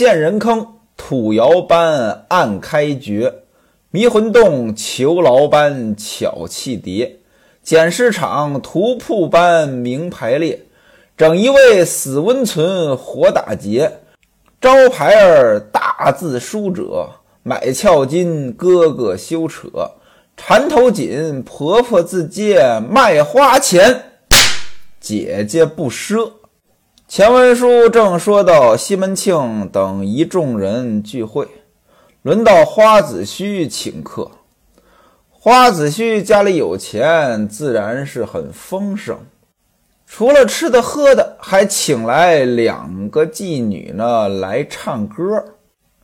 陷人坑，土窑般暗开掘，迷魂洞囚牢般巧气叠，捡尸场屠铺般明排列，整一位死温存活打劫，招牌儿大字书者，买俏金哥哥休扯，缠头紧婆婆自接卖花钱，姐姐不赊。前文书正说到西门庆等一众人聚会，轮到花子虚请客。花子虚家里有钱，自然是很丰盛。除了吃的喝的，还请来两个妓女呢来唱歌。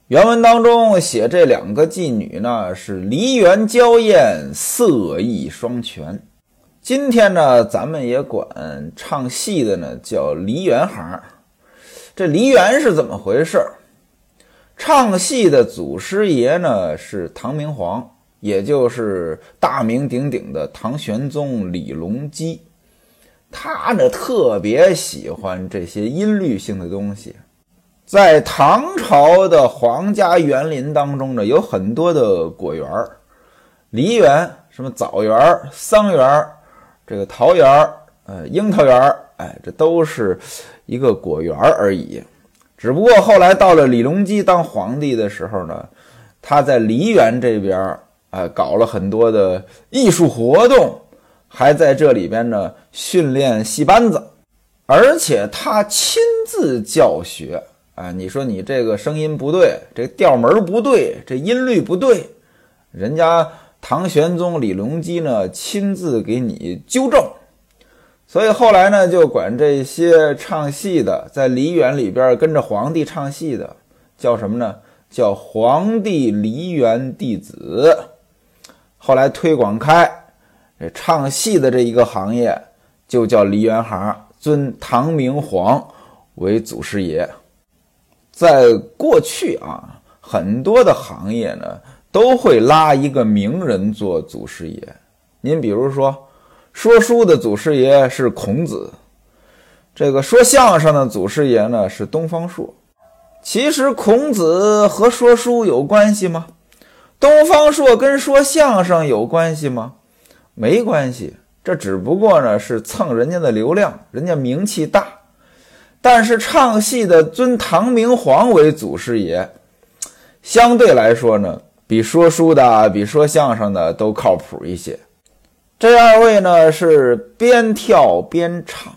原文当中写这两个妓女呢是梨园娇艳，色艺双全。今天呢，咱们也管唱戏的呢叫梨园行。这梨园是怎么回事？唱戏的祖师爷呢是唐明皇，也就是大名鼎鼎的唐玄宗李隆基。他呢特别喜欢这些音律性的东西。在唐朝的皇家园林当中呢，有很多的果园梨园、什么枣园、桑园。这个桃园儿，呃，樱桃园儿，哎，这都是一个果园而已。只不过后来到了李隆基当皇帝的时候呢，他在梨园这边儿，哎，搞了很多的艺术活动，还在这里边呢训练戏班子，而且他亲自教学。啊，你说你这个声音不对，这调门不对，这音律不对，人家。唐玄宗李隆基呢，亲自给你纠正，所以后来呢，就管这些唱戏的，在梨园里边跟着皇帝唱戏的，叫什么呢？叫皇帝梨园弟子。后来推广开，这唱戏的这一个行业就叫梨园行，尊唐明皇为祖师爷。在过去啊，很多的行业呢。都会拉一个名人做祖师爷。您比如说，说书的祖师爷是孔子，这个说相声的祖师爷呢是东方朔。其实孔子和说书有关系吗？东方朔跟说相声有关系吗？没关系，这只不过呢是蹭人家的流量，人家名气大。但是唱戏的尊唐明皇为祖师爷，相对来说呢。比说书的、比说相声的都靠谱一些。这二位呢是边跳边唱，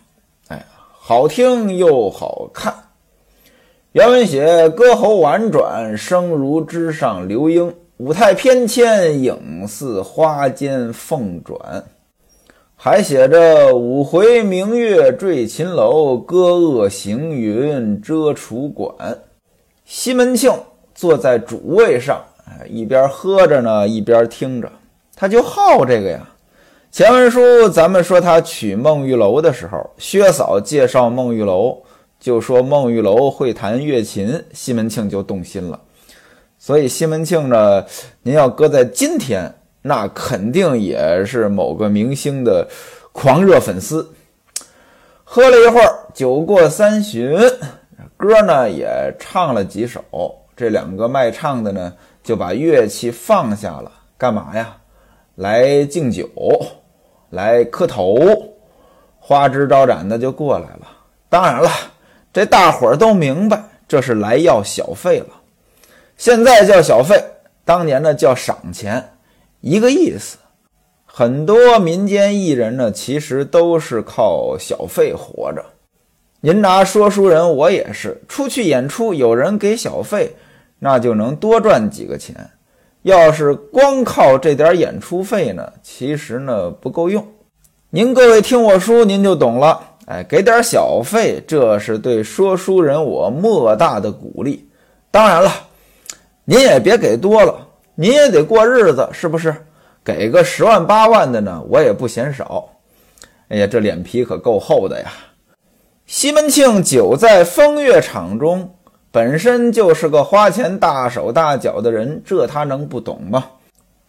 哎，好听又好看。原文写歌喉婉转，声如枝上流莺；舞态翩跹，影似花间凤转。还写着五回明月坠秦楼，歌恶行云遮楚馆。西门庆坐在主位上。一边喝着呢，一边听着，他就好这个呀。前文书咱们说他娶孟玉楼的时候，薛嫂介绍孟玉楼，就说孟玉楼会弹乐琴，西门庆就动心了。所以西门庆呢，您要搁在今天，那肯定也是某个明星的狂热粉丝。喝了一会儿，酒过三巡，歌呢也唱了几首，这两个卖唱的呢。就把乐器放下了，干嘛呀？来敬酒，来磕头，花枝招展的就过来了。当然了，这大伙儿都明白，这是来要小费了。现在叫小费，当年呢叫赏钱，一个意思。很多民间艺人呢，其实都是靠小费活着。您拿说书人，我也是，出去演出有人给小费。那就能多赚几个钱。要是光靠这点演出费呢，其实呢不够用。您各位听我书，您就懂了。哎，给点小费，这是对说书人我莫大的鼓励。当然了，您也别给多了，您也得过日子，是不是？给个十万八万的呢，我也不嫌少。哎呀，这脸皮可够厚的呀！西门庆久在风月场中。本身就是个花钱大手大脚的人，这他能不懂吗？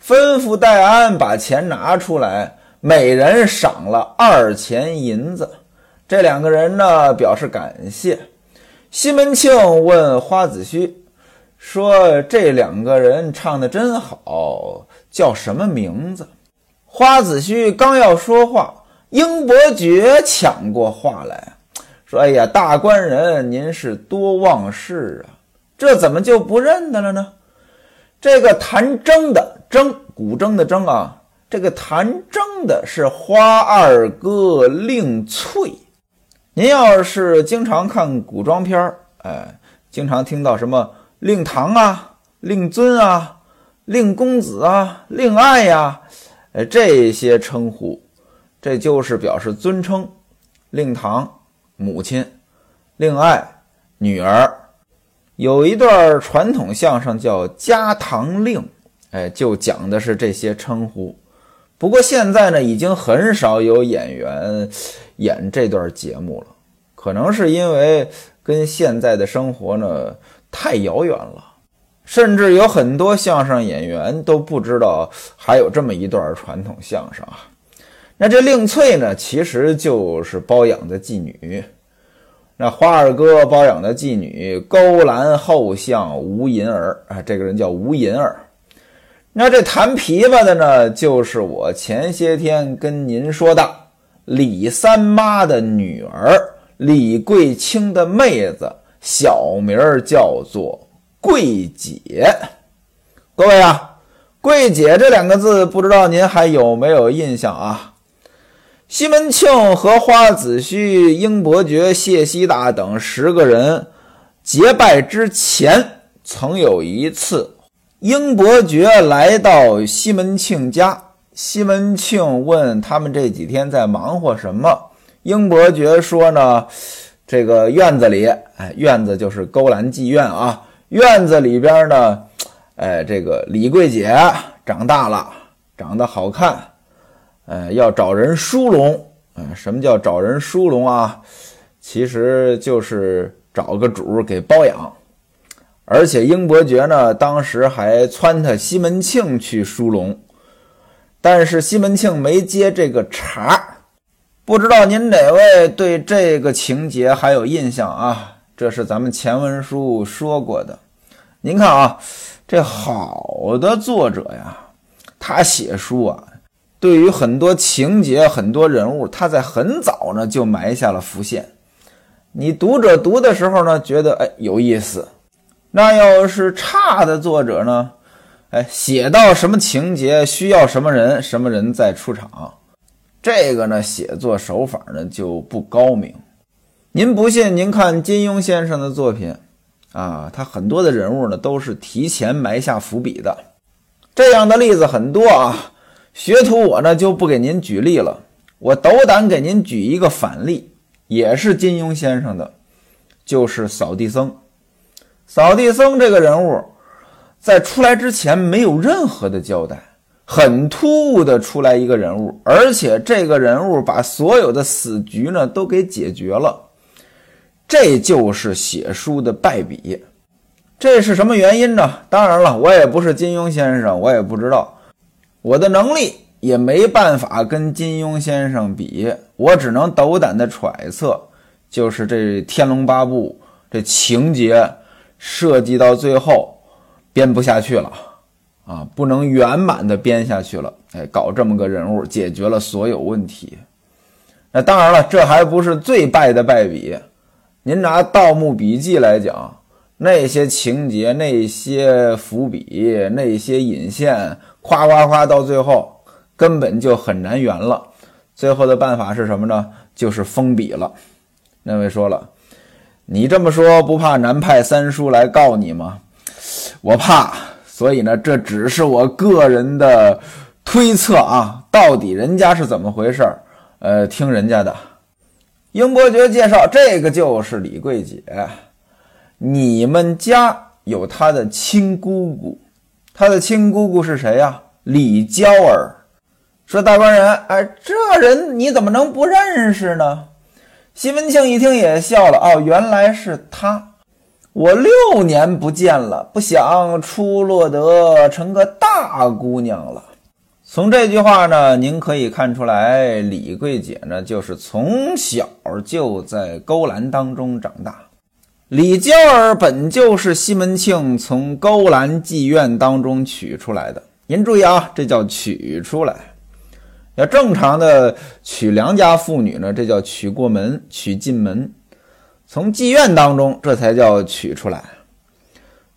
吩咐戴安把钱拿出来，每人赏了二钱银子。这两个人呢，表示感谢。西门庆问花子虚说：“这两个人唱的真好，叫什么名字？”花子虚刚要说话，英伯爵抢过话来说：“哎呀，大官人，您是多忘事啊，这怎么就不认得了呢？这个弹筝的筝，古筝的筝啊。”这个弹筝的是花二哥令翠，您要是经常看古装片儿，哎，经常听到什么令堂啊、令尊啊、令公子啊、令爱呀，哎，这些称呼，这就是表示尊称。令堂母亲，令爱女儿，有一段传统相声叫《家堂令》，哎，就讲的是这些称呼。不过现在呢，已经很少有演员演这段节目了，可能是因为跟现在的生活呢太遥远了，甚至有很多相声演员都不知道还有这么一段传统相声啊。那这令翠呢，其实就是包养的妓女，那花二哥包养的妓女勾栏后巷吴银儿啊，这个人叫吴银儿。那这弹琵琶的呢，就是我前些天跟您说的李三妈的女儿李桂清的妹子，小名叫做桂姐。各位啊，桂姐这两个字，不知道您还有没有印象啊？西门庆和花子虚、英伯爵、谢希大等十个人结拜之前，曾有一次。英伯爵来到西门庆家，西门庆问他们这几天在忙活什么。英伯爵说呢，这个院子里，哎，院子就是勾栏妓院啊。院子里边呢，哎，这个李桂姐长大了，长得好看，呃，要找人梳拢。嗯，什么叫找人梳拢啊？其实就是找个主给包养。而且英伯爵呢，当时还撺掇西门庆去殊荣，但是西门庆没接这个茬儿不知道您哪位对这个情节还有印象啊？这是咱们前文书说过的。您看啊，这好的作者呀，他写书啊，对于很多情节、很多人物，他在很早呢就埋下了伏线。你读者读的时候呢，觉得哎有意思。那要是差的作者呢？哎，写到什么情节需要什么人，什么人再出场，这个呢写作手法呢就不高明。您不信，您看金庸先生的作品啊，他很多的人物呢都是提前埋下伏笔的，这样的例子很多啊。学徒我呢就不给您举例了，我斗胆给您举一个反例，也是金庸先生的，就是扫地僧。扫地僧这个人物，在出来之前没有任何的交代，很突兀的出来一个人物，而且这个人物把所有的死局呢都给解决了，这就是写书的败笔。这是什么原因呢？当然了，我也不是金庸先生，我也不知道，我的能力也没办法跟金庸先生比，我只能斗胆的揣测，就是这《天龙八部》这情节。设计到最后编不下去了啊，不能圆满的编下去了。哎，搞这么个人物，解决了所有问题。那当然了，这还不是最败的败笔。您拿《盗墓笔记》来讲，那些情节、那些伏笔、那些引线，夸夸夸，到最后根本就很难圆了。最后的办法是什么呢？就是封笔了。那位说了。你这么说不怕南派三叔来告你吗？我怕，所以呢，这只是我个人的推测啊。到底人家是怎么回事儿？呃，听人家的。英伯爵介绍，这个就是李桂姐，你们家有他的亲姑姑，他的亲姑姑是谁呀？李娇儿。说大官人，哎，这人你怎么能不认识呢？西门庆一听也笑了，哦，原来是他，我六年不见了，不想出落得成个大姑娘了。从这句话呢，您可以看出来，李桂姐呢，就是从小就在勾栏当中长大。李娇儿本就是西门庆从勾栏妓院当中取出来的。您注意啊，这叫取出来。要正常的娶良家妇女呢，这叫娶过门、娶进门。从妓院当中，这才叫取出来。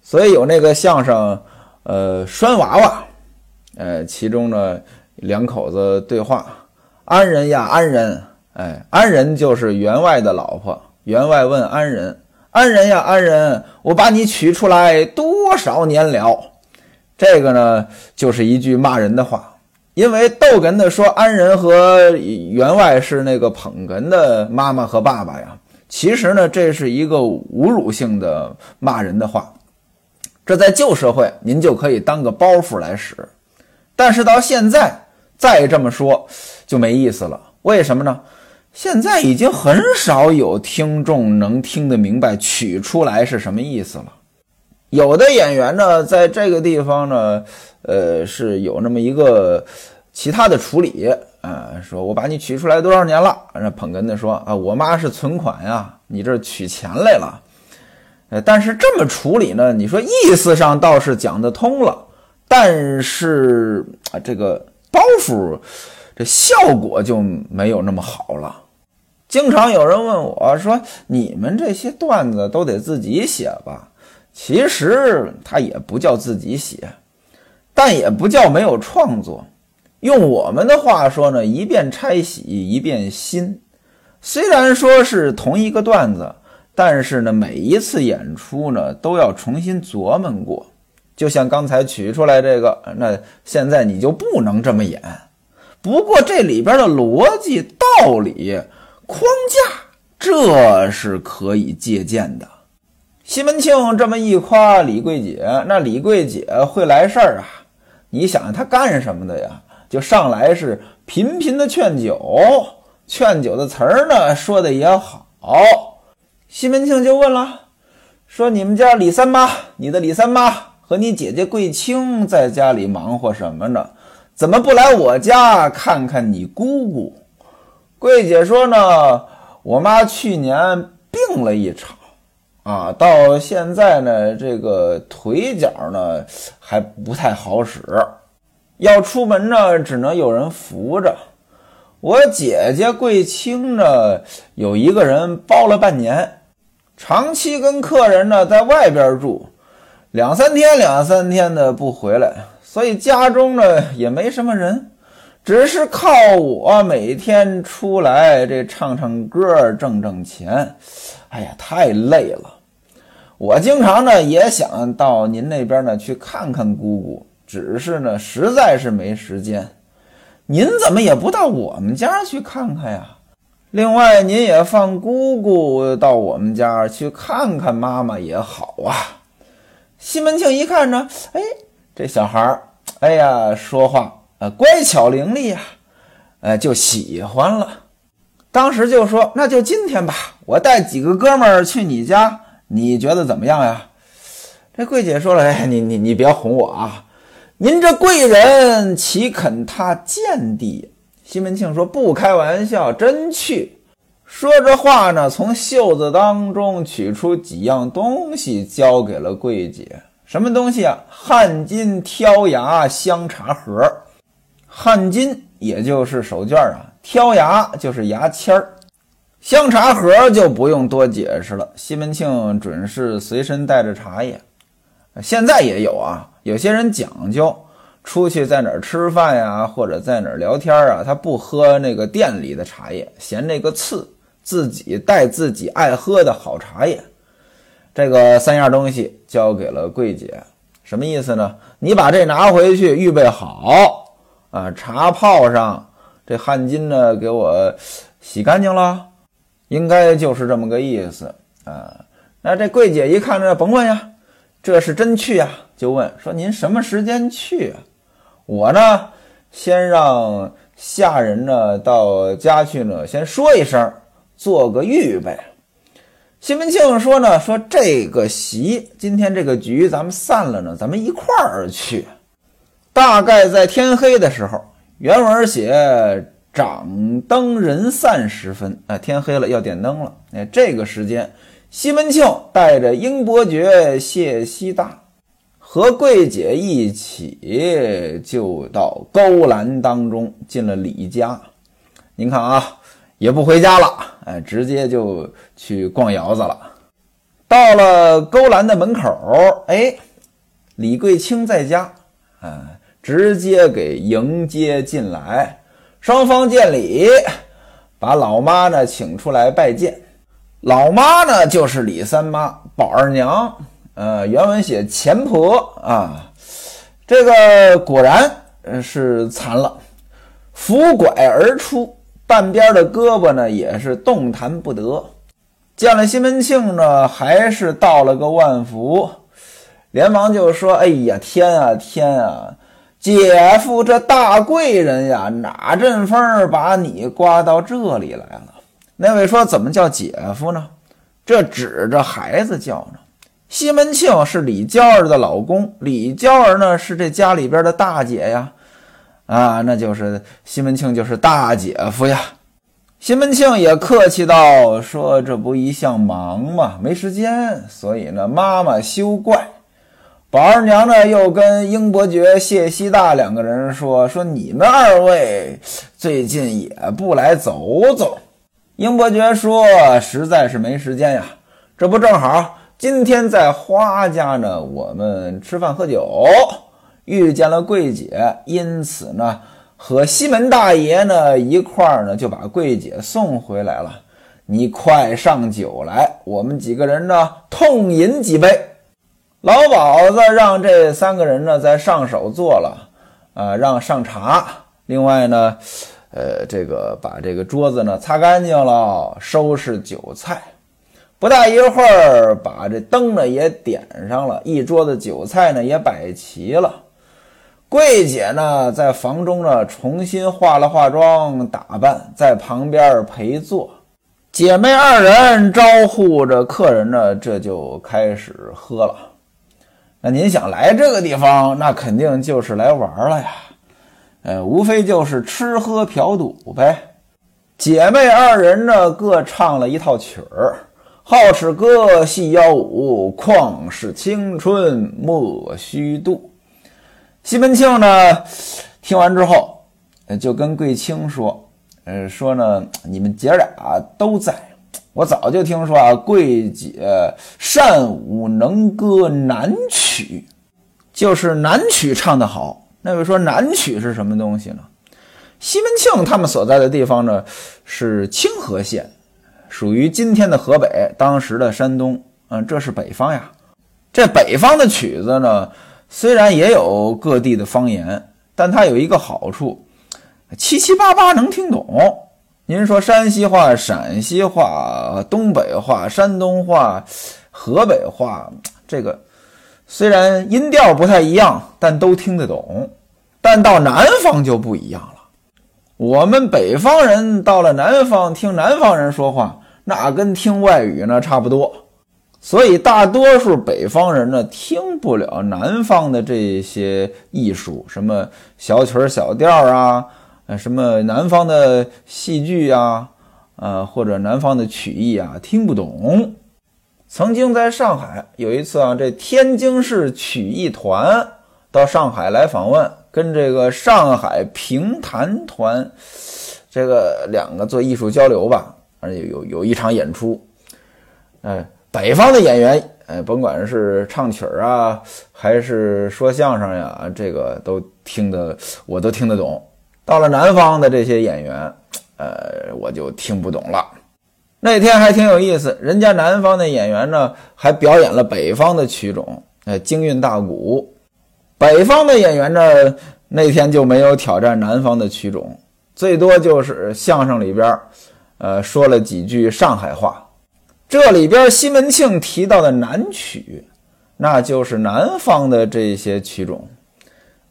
所以有那个相声，呃，拴娃娃，呃，其中呢两口子对话：“安人呀，安人，哎，安人就是员外的老婆。员外问安人：安人呀，安人，我把你取出来多少年了？这个呢，就是一句骂人的话。”因为逗哏的说安人和员外是那个捧哏的妈妈和爸爸呀，其实呢，这是一个侮辱性的骂人的话。这在旧社会您就可以当个包袱来使，但是到现在再这么说就没意思了。为什么呢？现在已经很少有听众能听得明白取出来是什么意思了。有的演员呢，在这个地方呢。呃，是有那么一个其他的处理啊，说我把你取出来多少年了？那捧哏的说啊，我妈是存款呀，你这取钱来了。呃，但是这么处理呢，你说意思上倒是讲得通了，但是啊，这个包袱这效果就没有那么好了。经常有人问我说，你们这些段子都得自己写吧？其实他也不叫自己写。但也不叫没有创作，用我们的话说呢，一遍拆洗一遍新。虽然说是同一个段子，但是呢，每一次演出呢都要重新琢磨过。就像刚才取出来这个，那现在你就不能这么演。不过这里边的逻辑、道理、框架，这是可以借鉴的。西门庆这么一夸李桂姐，那李桂姐会来事儿啊。你想想他干什么的呀？就上来是频频的劝酒，劝酒的词儿呢说的也好。西门庆就问了，说你们家李三妈，你的李三妈和你姐姐桂清在家里忙活什么呢？怎么不来我家看看你姑姑？桂姐说呢，我妈去年病了一场。啊，到现在呢，这个腿脚呢还不太好使，要出门呢只能有人扶着。我姐姐桂清呢有一个人包了半年，长期跟客人呢在外边住，两三天两三天的不回来，所以家中呢也没什么人，只是靠我每天出来这唱唱歌挣挣钱。哎呀，太累了！我经常呢也想到您那边呢去看看姑姑，只是呢实在是没时间。您怎么也不到我们家去看看呀？另外，您也放姑姑到我们家去看看妈妈也好啊。西门庆一看呢，哎，这小孩儿，哎呀，说话乖巧伶俐呀，呃就喜欢了。当时就说，那就今天吧，我带几个哥们儿去你家。你觉得怎么样呀？这桂姐说了：“哎，你你你别哄我啊！您这贵人岂肯他见地？”西门庆说：“不开玩笑，真去。”说着话呢，从袖子当中取出几样东西，交给了桂姐。什么东西啊？汗巾、挑牙、香茶盒。汗巾也就是手绢啊，挑牙就是牙签儿。香茶盒就不用多解释了，西门庆准是随身带着茶叶，现在也有啊。有些人讲究，出去在哪儿吃饭呀，或者在哪儿聊天啊，他不喝那个店里的茶叶，嫌那个次，自己带自己爱喝的好茶叶。这个三样东西交给了桂姐，什么意思呢？你把这拿回去预备好啊，茶泡上，这汗巾呢给我洗干净了。应该就是这么个意思啊。那这桂姐一看这，甭问呀，这是真去呀，就问说：“您什么时间去？”我呢，先让下人呢到家去呢，先说一声，做个预备。西门庆说呢：“说这个席，今天这个局，咱们散了呢，咱们一块儿去。大概在天黑的时候，原文写。”掌灯人散时分，哎，天黑了要点灯了，哎，这个时间，西门庆带着英伯爵、谢希大和桂姐一起，就到勾栏当中进了李家。您看啊，也不回家了，哎，直接就去逛窑子了。到了勾栏的门口，哎，李桂清在家，啊，直接给迎接进来。双方见礼，把老妈呢请出来拜见。老妈呢，就是李三妈宝二娘，呃，原文写前婆啊，这个果然是残了，扶拐而出，半边的胳膊呢也是动弹不得。见了西门庆呢，还是道了个万福，连忙就说：“哎呀，天啊天啊，姐夫这大贵人呀，哪阵风把你刮到这里来了？”那位说：“怎么叫姐夫呢？”这指着孩子叫呢。西门庆是李娇儿的老公，李娇儿呢是这家里边的大姐呀。啊，那就是西门庆就是大姐夫呀。西门庆也客气道：“说这不一向忙嘛，没时间，所以呢，妈妈休怪。”宝二娘呢又跟英伯爵、谢希大两个人说：“说你们二位最近也不来走走。”英伯爵说：“实在是没时间呀，这不正好今天在花家呢，我们吃饭喝酒，遇见了桂姐，因此呢，和西门大爷呢一块儿呢，就把桂姐送回来了。你快上酒来，我们几个人呢痛饮几杯。”老鸨子让这三个人呢在上手做了，啊，让上茶。另外呢。呃，这个把这个桌子呢擦干净了，收拾酒菜。不大一会儿，把这灯呢也点上了，一桌子酒菜呢也摆齐了。桂姐呢在房中呢重新化了化妆打扮，在旁边陪坐。姐妹二人招呼着客人呢，这就开始喝了。那您想来这个地方，那肯定就是来玩了呀。呃，无非就是吃喝嫖赌呗。姐妹二人呢，各唱了一套曲儿，好吃歌，戏腰舞，旷世青春莫虚度。西门庆呢，听完之后，就跟桂清说：“呃，说呢，你们姐俩都在，我早就听说啊，桂姐善舞能歌南曲，就是南曲唱得好。”那位说南曲是什么东西呢？西门庆他们所在的地方呢是清河县，属于今天的河北，当时的山东。嗯，这是北方呀。这北方的曲子呢，虽然也有各地的方言，但它有一个好处，七七八八能听懂。您说山西话、陕西话、东北话、山东话、河北话，这个。虽然音调不太一样，但都听得懂。但到南方就不一样了。我们北方人到了南方听南方人说话，那跟听外语呢差不多。所以大多数北方人呢听不了南方的这些艺术，什么小曲儿、小调啊，呃，什么南方的戏剧啊，呃，或者南方的曲艺啊，听不懂。曾经在上海有一次啊，这天津市曲艺团到上海来访问，跟这个上海评弹团，这个两个做艺术交流吧，而且有有一场演出，哎，北方的演员，哎，甭管是唱曲儿啊，还是说相声呀，这个都听得我都听得懂。到了南方的这些演员，呃，我就听不懂了。那天还挺有意思，人家南方的演员呢，还表演了北方的曲种，哎，京韵大鼓。北方的演员呢，那天就没有挑战南方的曲种，最多就是相声里边，呃，说了几句上海话。这里边西门庆提到的南曲，那就是南方的这些曲种。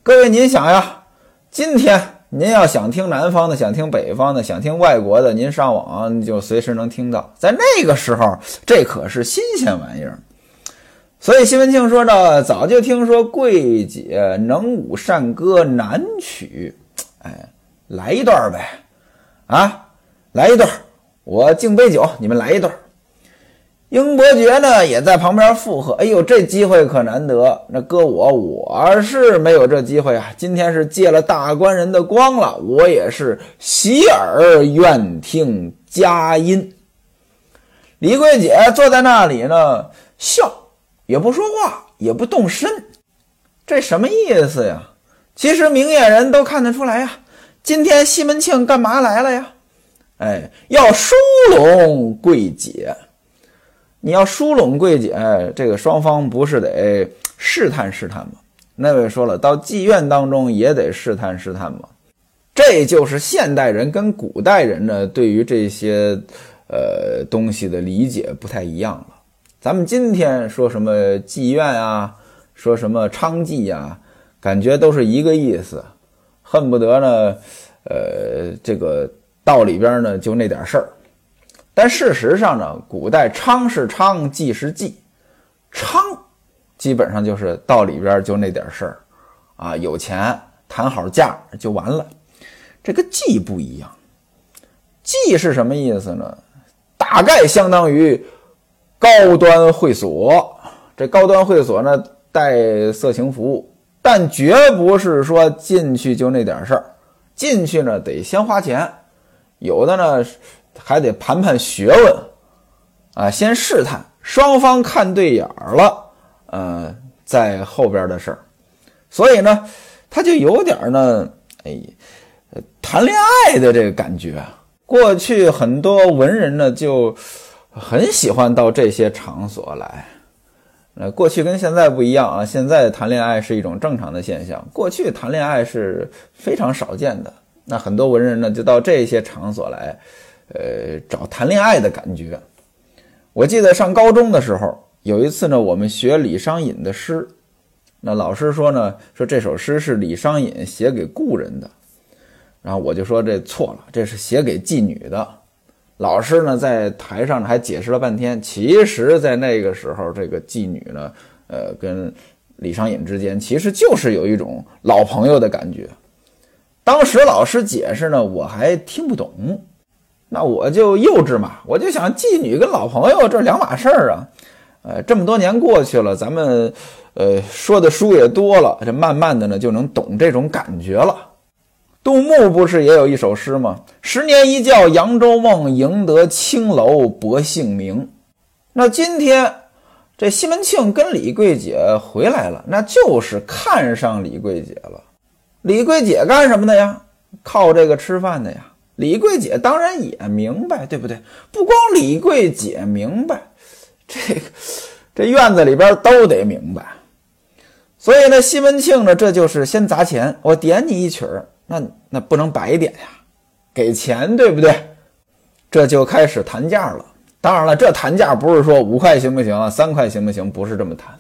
各位，您想呀，今天。您要想听南方的，想听北方的，想听外国的，您上网就随时能听到。在那个时候，这可是新鲜玩意儿。所以西门庆说呢，早就听说桂姐能舞善歌南曲，哎，来一段呗，啊，来一段，我敬杯酒，你们来一段。英伯爵呢也在旁边附和：“哎呦，这机会可难得！那搁我，我是没有这机会啊。今天是借了大官人的光了，我也是洗耳愿听佳音。”李桂姐坐在那里呢，笑，也不说话，也不动身，这什么意思呀？其实明眼人都看得出来呀。今天西门庆干嘛来了呀？哎，要收拢桂姐。你要疏拢桂姐，这个双方不是得试探试探吗？那位说了，到妓院当中也得试探试探吗？这就是现代人跟古代人呢对于这些呃东西的理解不太一样了。咱们今天说什么妓院啊，说什么娼妓呀，感觉都是一个意思，恨不得呢，呃，这个道里边呢就那点事儿。但事实上呢，古代娼是娼，妓是妓，娼基本上就是到里边就那点事儿，啊，有钱谈好价就完了。这个妓不一样，妓是什么意思呢？大概相当于高端会所，这高端会所呢带色情服务，但绝不是说进去就那点事儿，进去呢得先花钱，有的呢。还得盘盘学问，啊，先试探双方看对眼儿了，呃，在后边的事儿，所以呢，他就有点呢，哎，谈恋爱的这个感觉。过去很多文人呢，就很喜欢到这些场所来。呃，过去跟现在不一样啊，现在谈恋爱是一种正常的现象，过去谈恋爱是非常少见的。那很多文人呢，就到这些场所来。呃，找谈恋爱的感觉。我记得上高中的时候，有一次呢，我们学李商隐的诗，那老师说呢，说这首诗是李商隐写给故人的，然后我就说这错了，这是写给妓女的。老师呢在台上还解释了半天，其实，在那个时候，这个妓女呢，呃，跟李商隐之间其实就是有一种老朋友的感觉。当时老师解释呢，我还听不懂。那我就幼稚嘛，我就想妓女跟老朋友这两码事儿啊，呃，这么多年过去了，咱们呃说的书也多了，这慢慢的呢就能懂这种感觉了。杜牧不是也有一首诗吗？十年一觉扬州梦，赢得青楼薄幸名。那今天这西门庆跟李桂姐回来了，那就是看上李桂姐了。李桂姐干什么的呀？靠这个吃饭的呀。李桂姐当然也明白，对不对？不光李桂姐明白，这个这院子里边都得明白。所以呢，西门庆呢，这就是先砸钱，我点你一曲儿，那那不能白点呀，给钱，对不对？这就开始谈价了。当然了，这谈价不是说五块行不行啊，三块行不行，不是这么谈，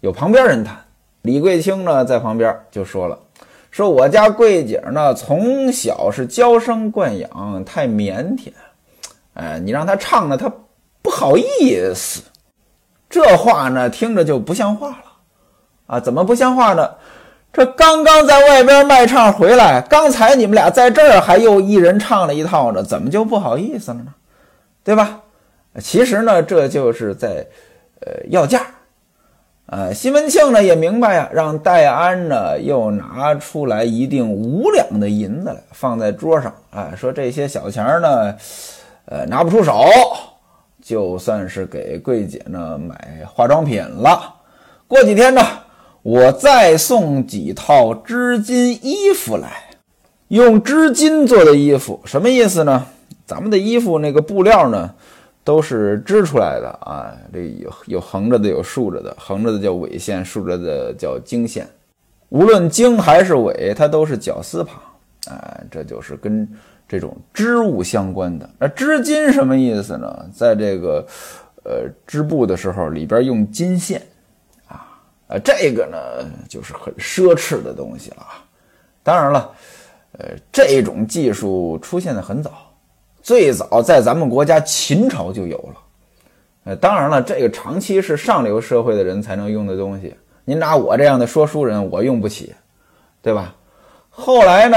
有旁边人谈。李桂清呢，在旁边就说了。说我家桂姐呢，从小是娇生惯养，太腼腆，哎，你让她唱呢，她不好意思。这话呢，听着就不像话了啊！怎么不像话呢？这刚刚在外边卖唱回来，刚才你们俩在这儿还又一人唱了一套呢，怎么就不好意思了呢？对吧？其实呢，这就是在呃要价。呃，西门庆呢也明白呀，让戴安呢又拿出来一锭五两的银子来放在桌上，啊，说这些小钱呢，呃，拿不出手，就算是给桂姐呢买化妆品了。过几天呢，我再送几套织金衣服来，用织金做的衣服，什么意思呢？咱们的衣服那个布料呢？都是织出来的啊，这有有横着的，有竖着的，横着的叫纬线，竖着的叫经线。无论经还是纬，它都是绞丝旁，啊，这就是跟这种织物相关的。那织金什么意思呢？在这个呃织布的时候，里边用金线，啊，呃，这个呢就是很奢侈的东西了啊。当然了，呃，这种技术出现的很早。最早在咱们国家秦朝就有了，呃，当然了，这个长期是上流社会的人才能用的东西。您拿我这样的说书人，我用不起，对吧？后来呢，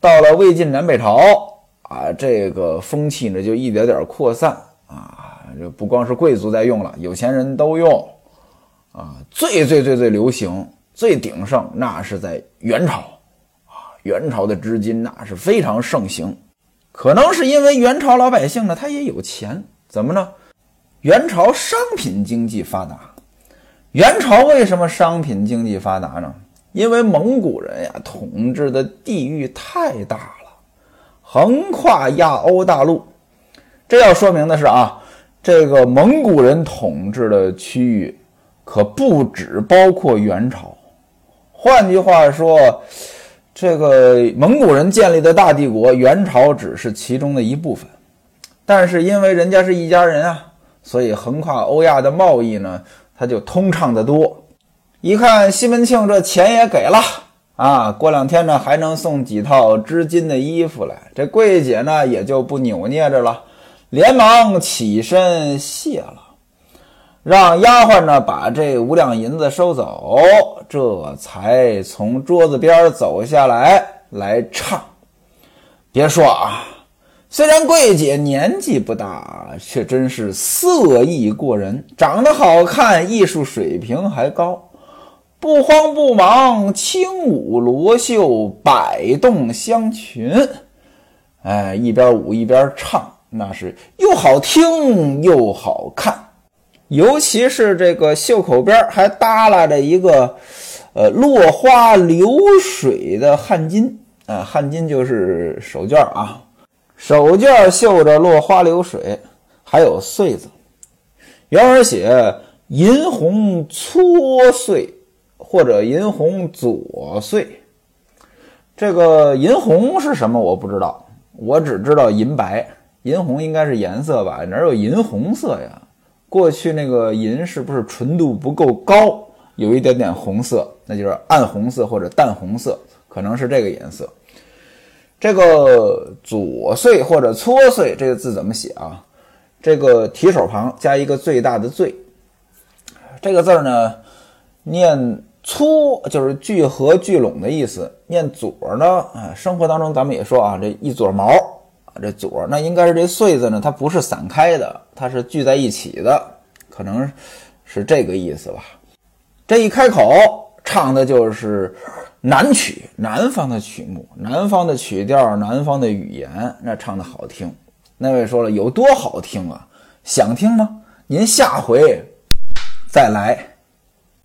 到了魏晋南北朝啊，这个风气呢就一点点扩散啊，这不光是贵族在用了，有钱人都用啊。最最最最流行、最鼎盛，那是在元朝啊。元朝的织金那是非常盛行，可能是因为元朝老百姓呢，他也有钱，怎么呢？元朝商品经济发达。元朝为什么商品经济发达呢？因为蒙古人呀，统治的地域太大了，横跨亚欧大陆。这要说明的是啊，这个蒙古人统治的区域可不只包括元朝。换句话说，这个蒙古人建立的大帝国，元朝只是其中的一部分。但是因为人家是一家人啊，所以横跨欧亚的贸易呢，它就通畅得多。一看西门庆这钱也给了啊，过两天呢还能送几套织金的衣服来，这桂姐呢也就不扭捏着了，连忙起身谢了，让丫鬟呢把这五两银子收走，这才从桌子边走下来来唱。别说啊，虽然桂姐年纪不大，却真是色艺过人，长得好看，艺术水平还高。不慌不忙，轻舞罗袖，摆动香裙，哎，一边舞一边唱，那是又好听又好看。尤其是这个袖口边还耷拉着一个，呃，落花流水的汗巾啊，汗巾就是手绢啊，手绢绣着落花流水，还有穗子。原文写银红搓穗。或者银红左穗，这个银红是什么？我不知道，我只知道银白。银红应该是颜色吧？哪有银红色呀？过去那个银是不是纯度不够高，有一点点红色，那就是暗红色或者淡红色，可能是这个颜色。这个左穗或者搓穗这个字怎么写啊？这个提手旁加一个最大的最，这个字儿呢念。粗就是聚合聚拢的意思，念左呢啊，生活当中咱们也说啊，这一撮毛这左那应该是这穗子呢，它不是散开的，它是聚在一起的，可能是这个意思吧。这一开口唱的就是南曲，南方的曲目，南方的曲调，南方的语言，那唱的好听。那位说了，有多好听啊？想听吗？您下回再来。